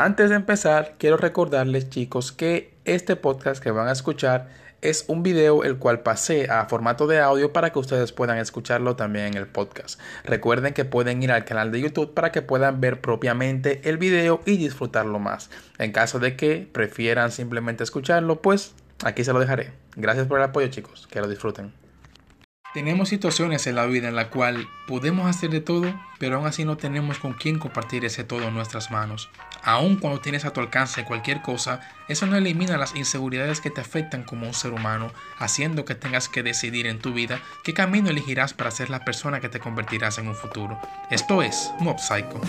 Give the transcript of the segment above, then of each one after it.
Antes de empezar, quiero recordarles chicos que este podcast que van a escuchar es un video el cual pasé a formato de audio para que ustedes puedan escucharlo también en el podcast. Recuerden que pueden ir al canal de YouTube para que puedan ver propiamente el video y disfrutarlo más. En caso de que prefieran simplemente escucharlo, pues aquí se lo dejaré. Gracias por el apoyo chicos, que lo disfruten. Tenemos situaciones en la vida en la cual podemos hacer de todo, pero aún así no tenemos con quién compartir ese todo en nuestras manos. Aun cuando tienes a tu alcance cualquier cosa, eso no elimina las inseguridades que te afectan como un ser humano, haciendo que tengas que decidir en tu vida qué camino elegirás para ser la persona que te convertirás en un futuro. Esto es Mob Psycho.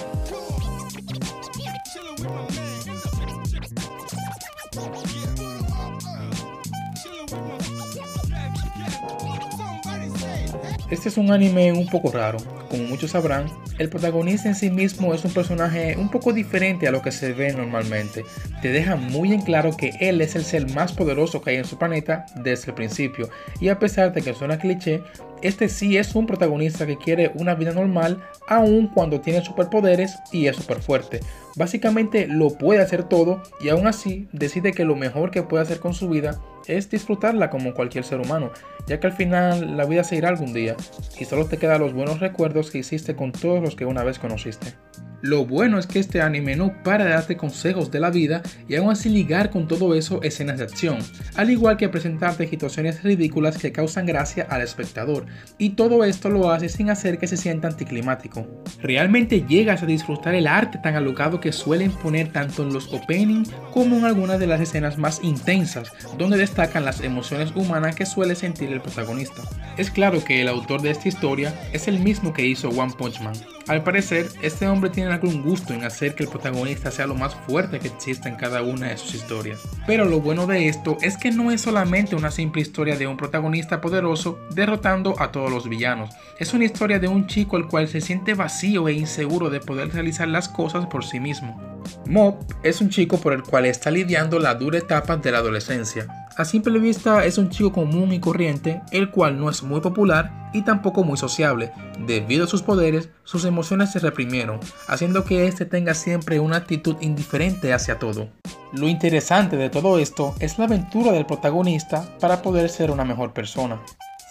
Este es un anime un poco raro. Como muchos sabrán, el protagonista en sí mismo es un personaje un poco diferente a lo que se ve normalmente. Te deja muy en claro que él es el ser más poderoso que hay en su planeta desde el principio. Y a pesar de que suena cliché, este sí es un protagonista que quiere una vida normal aun cuando tiene superpoderes y es súper fuerte. Básicamente lo puede hacer todo y aún así decide que lo mejor que puede hacer con su vida es disfrutarla como cualquier ser humano, ya que al final la vida se irá algún día y solo te quedan los buenos recuerdos que hiciste con todos los que una vez conociste. Lo bueno es que este anime no para de darte consejos de la vida y aún así ligar con todo eso escenas de acción, al igual que presentarte situaciones ridículas que causan gracia al espectador, y todo esto lo hace sin hacer que se sienta anticlimático. Realmente llegas a disfrutar el arte tan alocado que suelen poner tanto en los opening como en algunas de las escenas más intensas, donde destacan las emociones humanas que suele sentir el protagonista. Es claro que el autor de esta historia es el mismo que hizo One Punch Man. Al parecer, este hombre tiene algún gusto en hacer que el protagonista sea lo más fuerte que exista en cada una de sus historias. Pero lo bueno de esto es que no es solamente una simple historia de un protagonista poderoso derrotando a todos los villanos. Es una historia de un chico el cual se siente vacío e inseguro de poder realizar las cosas por sí mismo. Mob es un chico por el cual está lidiando la dura etapa de la adolescencia. A simple vista es un chico común y corriente, el cual no es muy popular y tampoco muy sociable. Debido a sus poderes, sus emociones se reprimieron, haciendo que éste tenga siempre una actitud indiferente hacia todo. Lo interesante de todo esto es la aventura del protagonista para poder ser una mejor persona.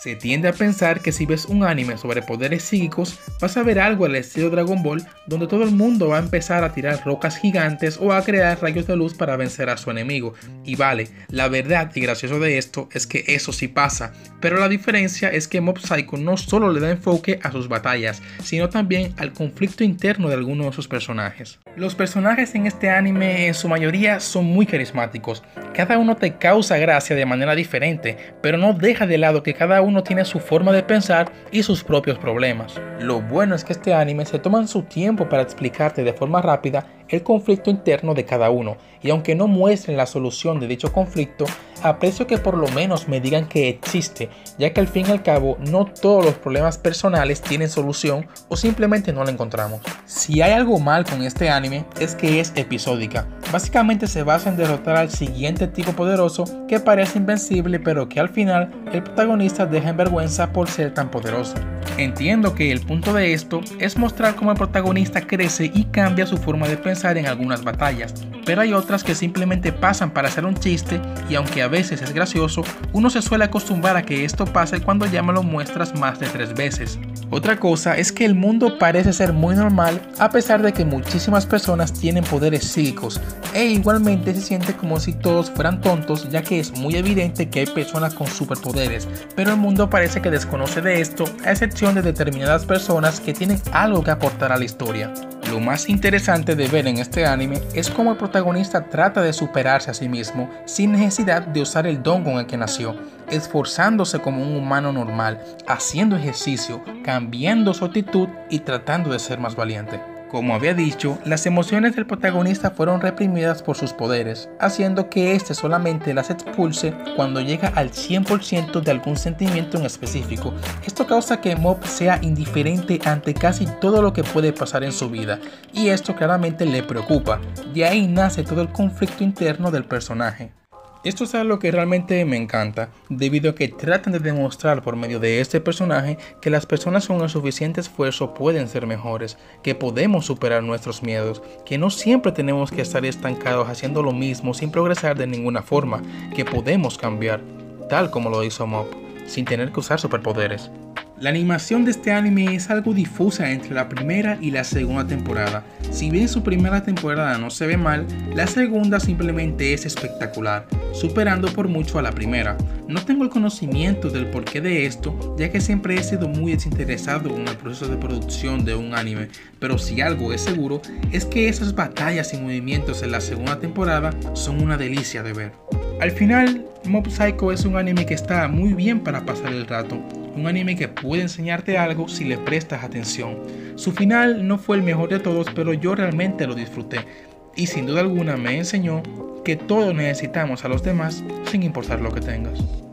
Se tiende a pensar que si ves un anime sobre poderes psíquicos, vas a ver algo al estilo Dragon Ball, donde todo el mundo va a empezar a tirar rocas gigantes o a crear rayos de luz para vencer a su enemigo. Y vale, la verdad y gracioso de esto es que eso sí pasa, pero la diferencia es que Mob Psycho no solo le da enfoque a sus batallas, sino también al conflicto interno de algunos de sus personajes. Los personajes en este anime en su mayoría son muy carismáticos, cada uno te causa gracia de manera diferente, pero no deja de lado que cada uno uno tiene su forma de pensar y sus propios problemas. Lo bueno es que este anime se toma su tiempo para explicarte de forma rápida el conflicto interno de cada uno, y aunque no muestren la solución de dicho conflicto, aprecio que por lo menos me digan que existe, ya que al fin y al cabo no todos los problemas personales tienen solución o simplemente no la encontramos. Si hay algo mal con este anime es que es episódica, básicamente se basa en derrotar al siguiente tipo poderoso que parece invencible pero que al final el protagonista deja en vergüenza por ser tan poderoso. Entiendo que el punto de esto es mostrar cómo el protagonista crece y cambia su forma de pensar en algunas batallas, pero hay otras que simplemente pasan para hacer un chiste y aunque a veces es gracioso, uno se suele acostumbrar a que esto pase cuando ya me lo muestras más de tres veces. Otra cosa es que el mundo parece ser muy normal a pesar de que muchísimas personas tienen poderes psíquicos e igualmente se siente como si todos fueran tontos ya que es muy evidente que hay personas con superpoderes, pero el mundo parece que desconoce de esto a excepción de determinadas personas que tienen algo que aportar a la historia. Lo más interesante de ver en este anime es cómo el protagonista trata de superarse a sí mismo sin necesidad de usar el don con el que nació, esforzándose como un humano normal, haciendo ejercicio, cambiando su actitud y tratando de ser más valiente. Como había dicho, las emociones del protagonista fueron reprimidas por sus poderes, haciendo que éste solamente las expulse cuando llega al 100% de algún sentimiento en específico. Esto causa que Mob sea indiferente ante casi todo lo que puede pasar en su vida, y esto claramente le preocupa. De ahí nace todo el conflicto interno del personaje. Esto es algo que realmente me encanta, debido a que tratan de demostrar por medio de este personaje que las personas con el suficiente esfuerzo pueden ser mejores, que podemos superar nuestros miedos, que no siempre tenemos que estar estancados haciendo lo mismo sin progresar de ninguna forma, que podemos cambiar, tal como lo hizo Mop, sin tener que usar superpoderes. La animación de este anime es algo difusa entre la primera y la segunda temporada. Si bien su primera temporada no se ve mal, la segunda simplemente es espectacular, superando por mucho a la primera. No tengo el conocimiento del porqué de esto, ya que siempre he sido muy desinteresado en el proceso de producción de un anime, pero si algo es seguro es que esas batallas y movimientos en la segunda temporada son una delicia de ver. Al final, Mob Psycho es un anime que está muy bien para pasar el rato, un anime que puede enseñarte algo si le prestas atención. Su final no fue el mejor de todos, pero yo realmente lo disfruté y sin duda alguna me enseñó que todos necesitamos a los demás sin importar lo que tengas.